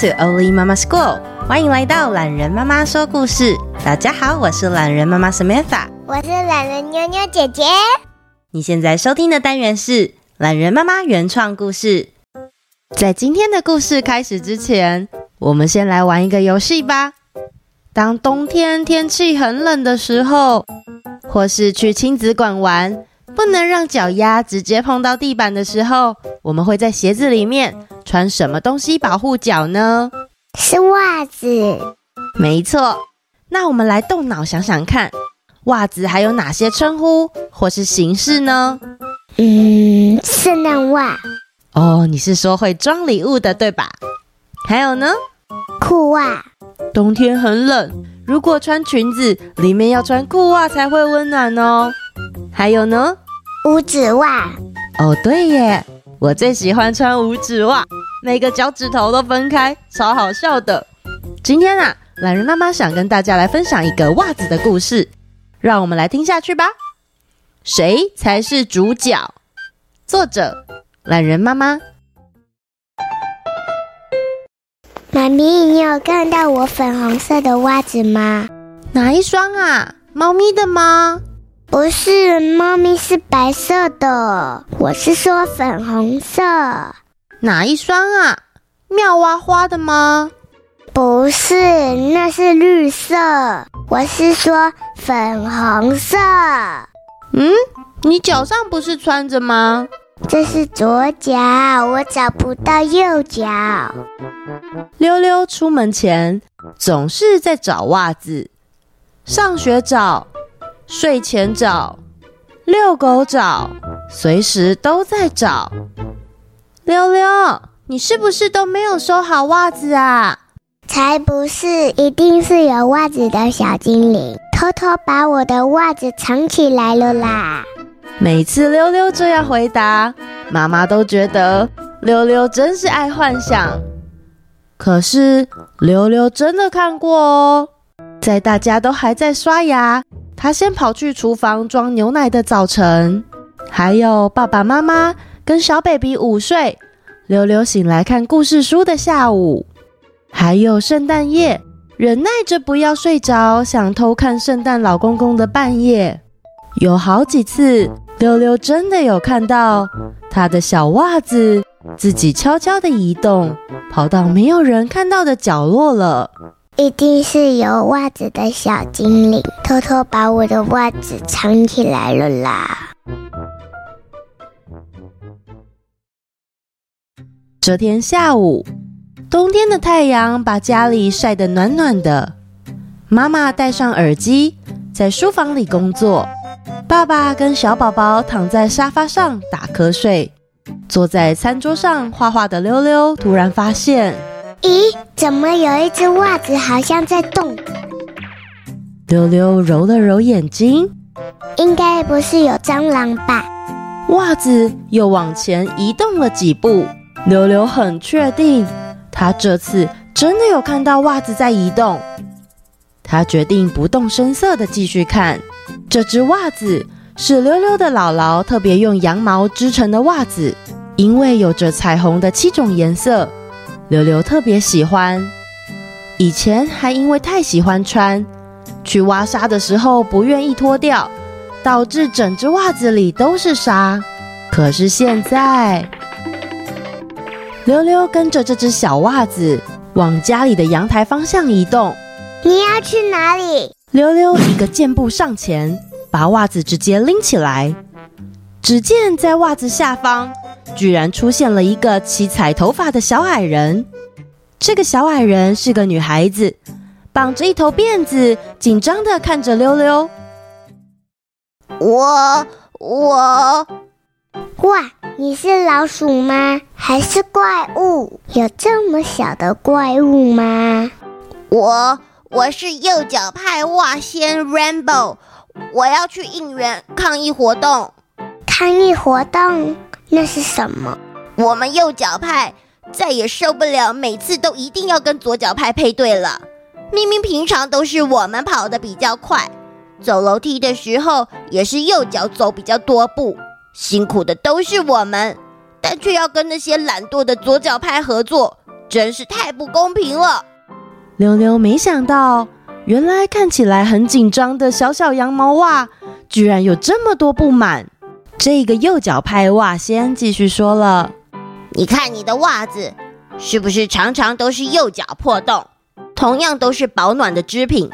To Oli Mama School，欢迎来到懒人妈妈说故事。大家好，我是懒人妈妈 Samantha，我是懒人妞妞姐姐。你现在收听的单元是懒人妈妈原创故事。在今天的故事开始之前，我们先来玩一个游戏吧。当冬天天气很冷的时候，或是去亲子馆玩，不能让脚丫直接碰到地板的时候，我们会在鞋子里面穿什么东西保护脚呢？是袜子。没错。那我们来动脑想想看，袜子还有哪些称呼或是形式呢？嗯，圣诞袜。哦，你是说会装礼物的，对吧？还有呢？裤袜。冬天很冷，如果穿裙子，里面要穿裤袜才会温暖哦。还有呢？五指袜。哦，对耶，我最喜欢穿五指袜，每个脚趾头都分开，超好笑的。今天啊，懒人妈妈想跟大家来分享一个袜子的故事，让我们来听下去吧。谁才是主角？作者：懒人妈妈。妈咪，你有看到我粉红色的袜子吗？哪一双啊？猫咪的吗？不是，猫咪是白色的。我是说粉红色。哪一双啊？妙蛙花的吗？不是，那是绿色。我是说粉红色。嗯，你脚上不是穿着吗？这是左脚，我找不到右脚。溜溜出门前总是在找袜子，上学找，睡前找，遛狗找，随时都在找。溜溜，你是不是都没有收好袜子啊？才不是，一定是有袜子的小精灵偷偷把我的袜子藏起来了啦。每次溜溜这样回答，妈妈都觉得溜溜真是爱幻想。可是溜溜真的看过哦，在大家都还在刷牙，他先跑去厨房装牛奶的早晨，还有爸爸妈妈跟小 baby 午睡，溜溜醒来看故事书的下午，还有圣诞夜，忍耐着不要睡着，想偷看圣诞老公公的半夜，有好几次。溜溜真的有看到他的小袜子自己悄悄地移动，跑到没有人看到的角落了。一定是有袜子的小精灵偷偷把我的袜子藏起来了啦！这天下午，冬天的太阳把家里晒得暖暖的。妈妈戴上耳机，在书房里工作。爸爸跟小宝宝躺在沙发上打瞌睡，坐在餐桌上画画的溜溜突然发现，咦，怎么有一只袜子好像在动？溜溜揉了揉眼睛，应该不是有蟑螂吧？袜子又往前移动了几步，溜溜很确定，他这次真的有看到袜子在移动。他决定不动声色的继续看。这只袜子是溜溜的姥姥特别用羊毛织成的袜子，因为有着彩虹的七种颜色，溜溜特别喜欢。以前还因为太喜欢穿，去挖沙的时候不愿意脱掉，导致整只袜子里都是沙。可是现在，溜溜跟着这只小袜子往家里的阳台方向移动。你要去哪里？溜溜一个箭步上前，把袜子直接拎起来。只见在袜子下方，居然出现了一个七彩头发的小矮人。这个小矮人是个女孩子，绑着一头辫子，紧张的看着溜溜。我我，哇，你是老鼠吗？还是怪物？有这么小的怪物吗？我。我是右脚派袜仙 Rainbow，我要去应援抗议活动。抗议活动？那是什么？我们右脚派再也受不了，每次都一定要跟左脚派配对了。明明平常都是我们跑得比较快，走楼梯的时候也是右脚走比较多步，辛苦的都是我们，但却要跟那些懒惰的左脚派合作，真是太不公平了。溜溜没想到，原来看起来很紧张的小小羊毛袜，居然有这么多不满。这个右脚派袜仙继续说了：“你看你的袜子，是不是常常都是右脚破洞？同样都是保暖的织品，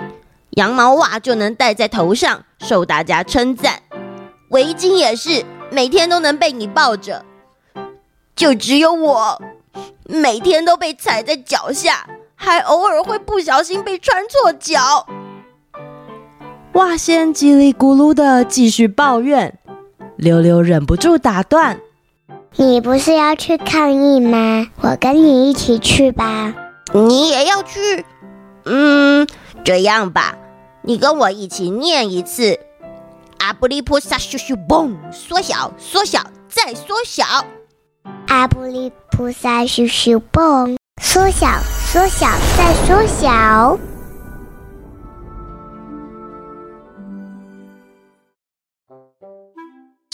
羊毛袜就能戴在头上，受大家称赞。围巾也是，每天都能被你抱着。就只有我，每天都被踩在脚下。”还偶尔会不小心被穿错脚。袜仙叽里咕噜的继续抱怨，溜溜忍不住打断：“你不是要去抗议吗？我跟你一起去吧。你也要去？嗯，这样吧，你跟我一起念一次：阿布里菩萨咻咻嘣，缩小，缩小，再缩小。阿布里菩萨咻咻嘣，缩小。”缩小，再缩小。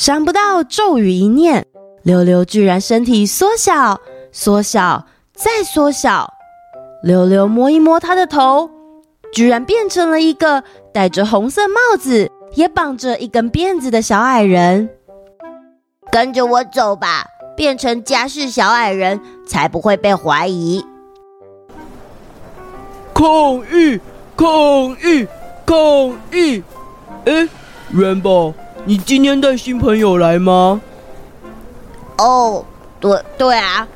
想不到咒语一念，溜溜居然身体缩小、缩小、再缩小。溜溜摸一摸他的头，居然变成了一个戴着红色帽子、也绑着一根辫子的小矮人。跟着我走吧，变成家世小矮人，才不会被怀疑。抗议！抗议！抗议！哎元宝你今天带新朋友来吗？哦，对对啊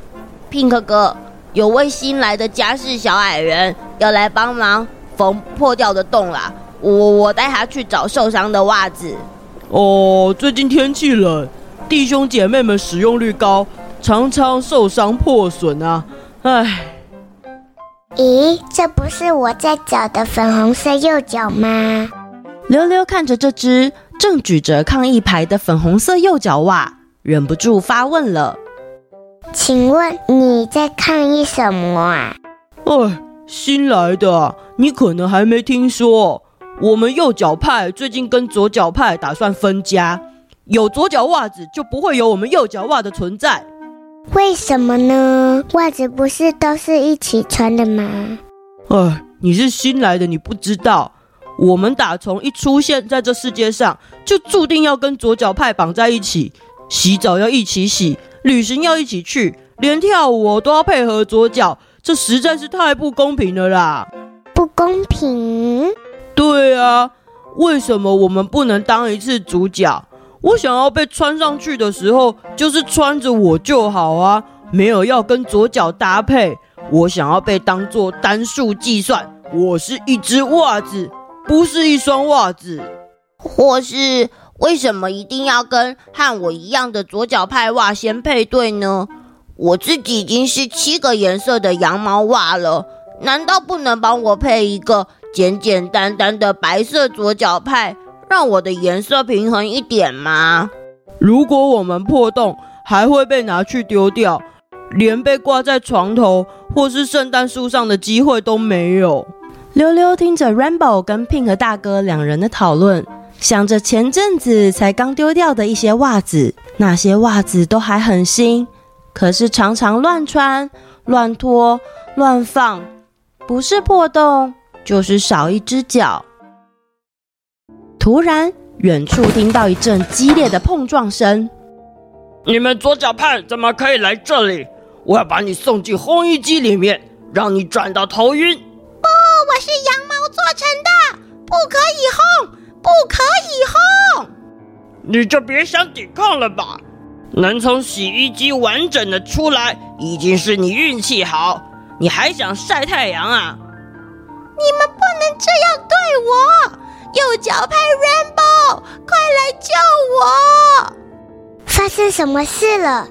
，Pink 哥，有位新来的家事小矮人要来帮忙缝破掉的洞啦。我我带他去找受伤的袜子。哦，最近天气冷，弟兄姐妹们使用率高，常常受伤破损啊。唉。咦，这不是我在找的粉红色右脚吗？溜溜看着这只正举着抗议牌的粉红色右脚袜，忍不住发问了：“请问你在抗议什么啊？”“哎，新来的啊，你可能还没听说，我们右脚派最近跟左脚派打算分家，有左脚袜子就不会有我们右脚袜的存在。”为什么呢？袜子不是都是一起穿的吗？哎，你是新来的，你不知道。我们打从一出现在这世界上，就注定要跟左脚派绑在一起。洗澡要一起洗，旅行要一起去，连跳舞都要配合左脚，这实在是太不公平了啦！不公平？对啊，为什么我们不能当一次主角？我想要被穿上去的时候，就是穿着我就好啊，没有要跟左脚搭配。我想要被当做单数计算，我是一只袜子，不是一双袜子。或是为什么一定要跟和我一样的左脚派袜先配对呢？我自己已经是七个颜色的羊毛袜了，难道不能帮我配一个简简单单的白色左脚派？让我的颜色平衡一点吗？如果我们破洞，还会被拿去丢掉，连被挂在床头或是圣诞树上的机会都没有。溜溜听着 Rainbow 跟 Pink 大哥两人的讨论，想着前阵子才刚丢掉的一些袜子，那些袜子都还很新，可是常常乱穿、乱脱、乱放，不是破洞，就是少一只脚。突然，远处听到一阵激烈的碰撞声。你们左脚派怎么可以来这里？我要把你送进烘衣机里面，让你转到头晕。是羊毛做成的，不可以烘，不可以烘。你就别想抵抗了吧。能从洗衣机完整的出来，已经是你运气好。你还想晒太阳啊？你们不能这样对我。右脚派 Rainbow，快来救我！发生什么事了？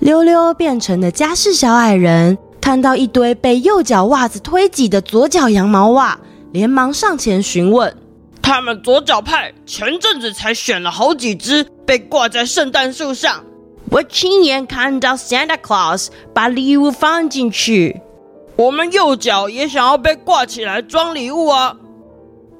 溜溜变成了家事小矮人，看到一堆被右脚袜子推挤的左脚羊毛袜，连忙上前询问。他们左脚派前阵子才选了好几只，被挂在圣诞树上。我亲眼看到 Santa Claus 把礼物放进去。我们右脚也想要被挂起来装礼物啊！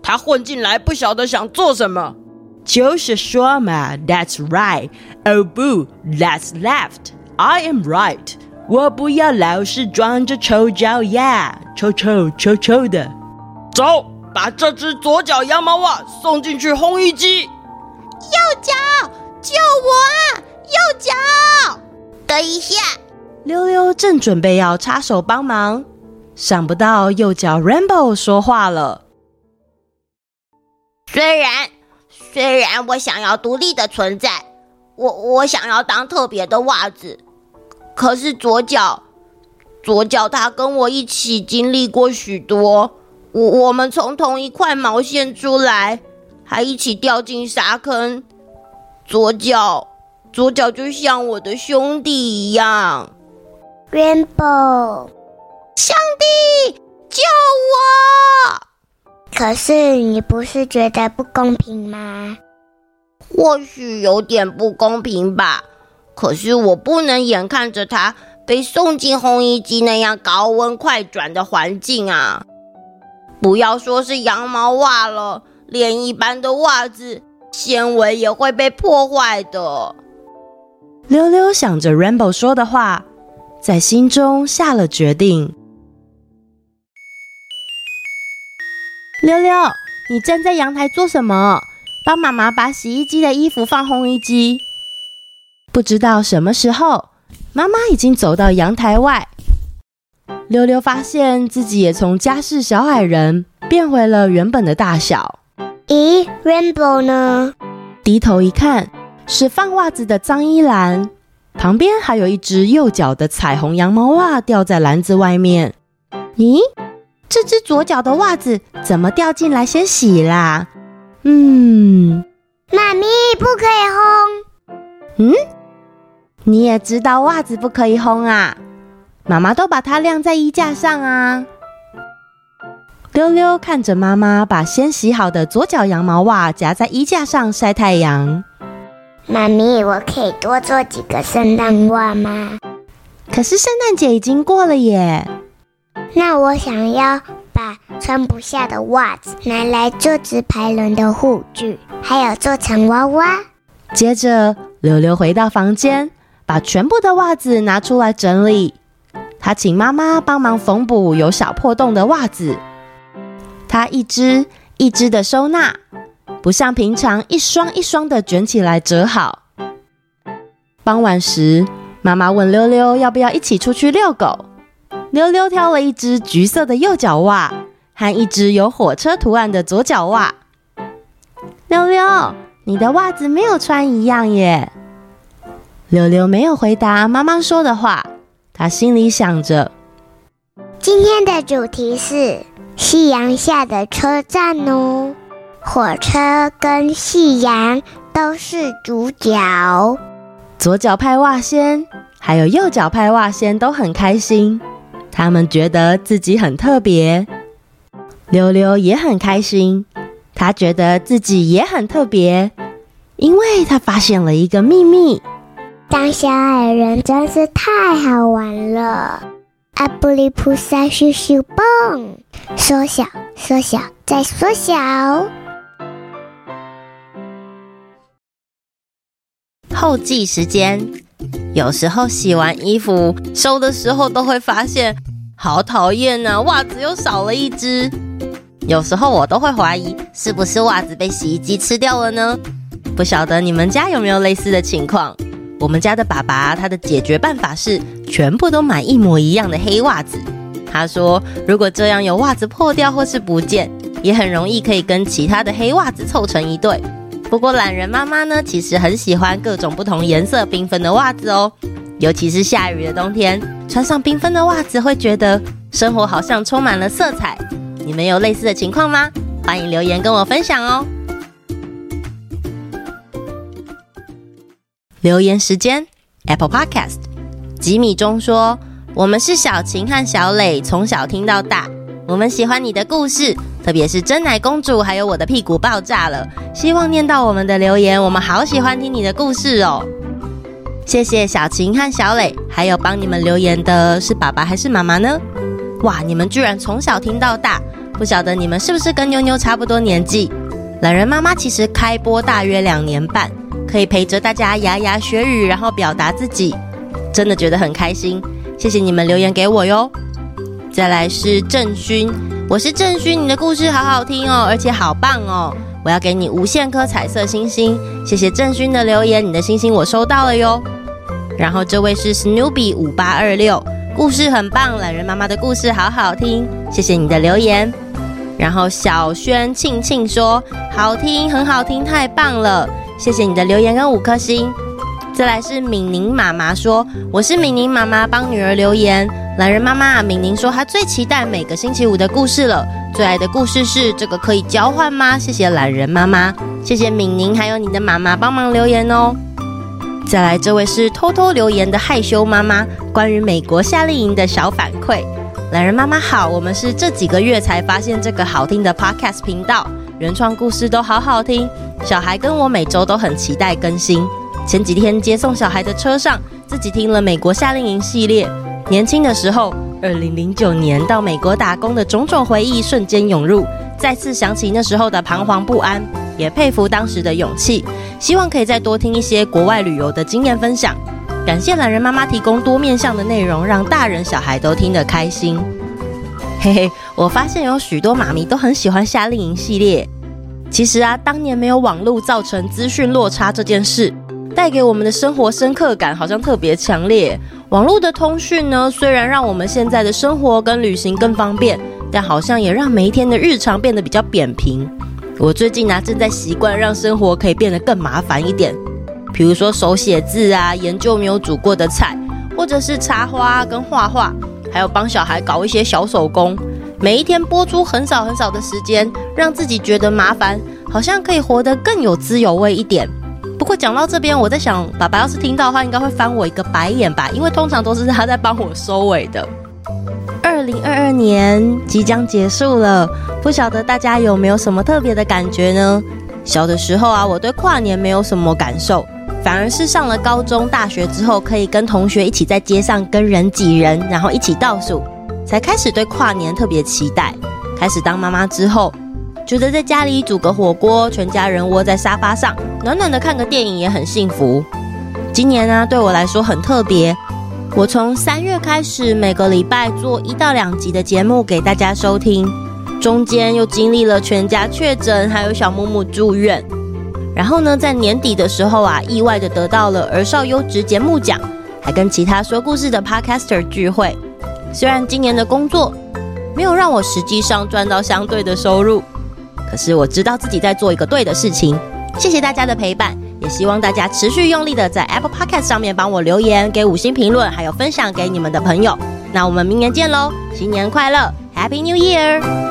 他混进来，不晓得想做什么。就是说嘛，That's right. Oh boo, that's left. I am right. 我不要老是装着臭脚丫，臭臭臭臭的。走，把这只左脚羊毛袜送进去烘衣机。右脚，救我啊！右脚，等一下。溜溜正准备要插手帮忙，想不到右脚 Rainbow 说话了。虽然虽然我想要独立的存在，我我想要当特别的袜子，可是左脚左脚他跟我一起经历过许多，我我们从同一块毛线出来，还一起掉进沙坑，左脚左脚就像我的兄弟一样。Rainbow，上帝救我！可是你不是觉得不公平吗？或许有点不公平吧。可是我不能眼看着他被送进烘衣机那样高温快转的环境啊！不要说是羊毛袜了，连一般的袜子纤维也会被破坏的。溜溜想着 Rainbow 说的话。在心中下了决定。溜溜，你站在阳台做什么？帮妈妈把洗衣机的衣服放烘衣机。不知道什么时候，妈妈已经走到阳台外。溜溜发现自己也从家世小矮人变回了原本的大小。咦，Rainbow 呢？低头一看，是放袜子的脏衣篮。旁边还有一只右脚的彩虹羊毛袜掉在篮子外面。咦，这只左脚的袜子怎么掉进来先洗啦？嗯，妈咪不可以烘。嗯，你也知道袜子不可以烘啊？妈妈都把它晾在衣架上啊。溜溜看着妈妈把先洗好的左脚羊毛袜夹在衣架上晒太阳。妈咪，我可以多做几个圣诞袜吗？可是圣诞节已经过了耶。那我想要把穿不下的袜子拿来做直排轮的护具，还有做成娃娃。接着，溜溜回到房间，把全部的袜子拿出来整理。他请妈妈帮忙缝补有小破洞的袜子，他一只一只的收纳。不像平常一双一双的卷起来折好。傍晚时，妈妈问溜溜要不要一起出去遛狗。溜溜挑了一只橘色的右脚袜和一只有火车图案的左脚袜。溜溜，你的袜子没有穿一样耶。溜溜没有回答妈妈说的话，她心里想着：今天的主题是夕阳下的车站哦。火车跟夕阳都是主角。左脚派袜仙还有右脚派袜仙都很开心，他们觉得自己很特别。溜溜也很开心，他觉得自己也很特别，因为他发现了一个秘密。当小矮人真是太好玩了！阿布里菩萨咻咻蹦，缩小，缩小，再缩小。后记时间，有时候洗完衣服收的时候都会发现，好讨厌啊，袜子又少了一只。有时候我都会怀疑，是不是袜子被洗衣机吃掉了呢？不晓得你们家有没有类似的情况？我们家的爸爸他的解决办法是全部都买一模一样的黑袜子。他说，如果这样有袜子破掉或是不见，也很容易可以跟其他的黑袜子凑成一对。不过懒人妈妈呢，其实很喜欢各种不同颜色缤纷的袜子哦，尤其是下雨的冬天，穿上缤纷的袜子会觉得生活好像充满了色彩。你们有类似的情况吗？欢迎留言跟我分享哦。留言时间，Apple Podcast，吉米中说：“我们是小晴和小磊，从小听到大。”我们喜欢你的故事，特别是珍奶公主，还有我的屁股爆炸了。希望念到我们的留言，我们好喜欢听你的故事哦。谢谢小晴和小磊，还有帮你们留言的是爸爸还是妈妈呢？哇，你们居然从小听到大，不晓得你们是不是跟妞妞差不多年纪？懒人妈妈其实开播大约两年半，可以陪着大家牙牙学语，然后表达自己，真的觉得很开心。谢谢你们留言给我哟。再来是郑勋，我是郑勋，你的故事好好听哦，而且好棒哦，我要给你无限颗彩色星星。谢谢郑勋的留言，你的星星我收到了哟。然后这位是 Snoopy 五八二六，故事很棒，懒人妈妈的故事好好听，谢谢你的留言。然后小轩庆庆说好听，很好听，太棒了，谢谢你的留言跟五颗星。再来是敏宁妈妈说，我是敏宁妈妈，帮女儿留言。懒人妈妈敏宁说，她最期待每个星期五的故事了，最爱的故事是这个，可以交换吗？谢谢懒人妈妈，谢谢敏宁，还有你的妈妈帮忙留言哦。再来，这位是偷偷留言的害羞妈妈，关于美国夏令营的小反馈。懒人妈妈好，我们是这几个月才发现这个好听的 Podcast 频道，原创故事都好好听，小孩跟我每周都很期待更新。前几天接送小孩的车上，自己听了美国夏令营系列。年轻的时候，二零零九年到美国打工的种种回忆瞬间涌入，再次想起那时候的彷徨不安，也佩服当时的勇气。希望可以再多听一些国外旅游的经验分享。感谢懒人妈妈提供多面向的内容，让大人小孩都听得开心。嘿嘿，我发现有许多妈咪都很喜欢夏令营系列。其实啊，当年没有网络造成资讯落差这件事。带给我们的生活深刻感好像特别强烈。网络的通讯呢，虽然让我们现在的生活跟旅行更方便，但好像也让每一天的日常变得比较扁平。我最近呢，正在习惯让生活可以变得更麻烦一点，比如说手写字啊，研究没有煮过的菜，或者是插花跟画画，还有帮小孩搞一些小手工。每一天播出很少很少的时间，让自己觉得麻烦，好像可以活得更有滋有味一点。不过讲到这边，我在想，爸爸要是听到的话，应该会翻我一个白眼吧，因为通常都是他在帮我收尾的。二零二二年即将结束了，不晓得大家有没有什么特别的感觉呢？小的时候啊，我对跨年没有什么感受，反而是上了高中、大学之后，可以跟同学一起在街上跟人挤人，然后一起倒数，才开始对跨年特别期待。开始当妈妈之后。觉得在家里煮个火锅，全家人窝在沙发上，暖暖的看个电影也很幸福。今年呢、对我来说很特别。我从三月开始，每个礼拜做一到两集的节目给大家收听，中间又经历了全家确诊，还有小木木住院。然后呢，在年底的时候啊，意外的得到了儿少优质节目奖，还跟其他说故事的 Podcaster 聚会。虽然今年的工作没有让我实际上赚到相对的收入。可是我知道自己在做一个对的事情，谢谢大家的陪伴，也希望大家持续用力的在 Apple Podcast 上面帮我留言、给五星评论，还有分享给你们的朋友。那我们明年见喽，新年快乐，Happy New Year！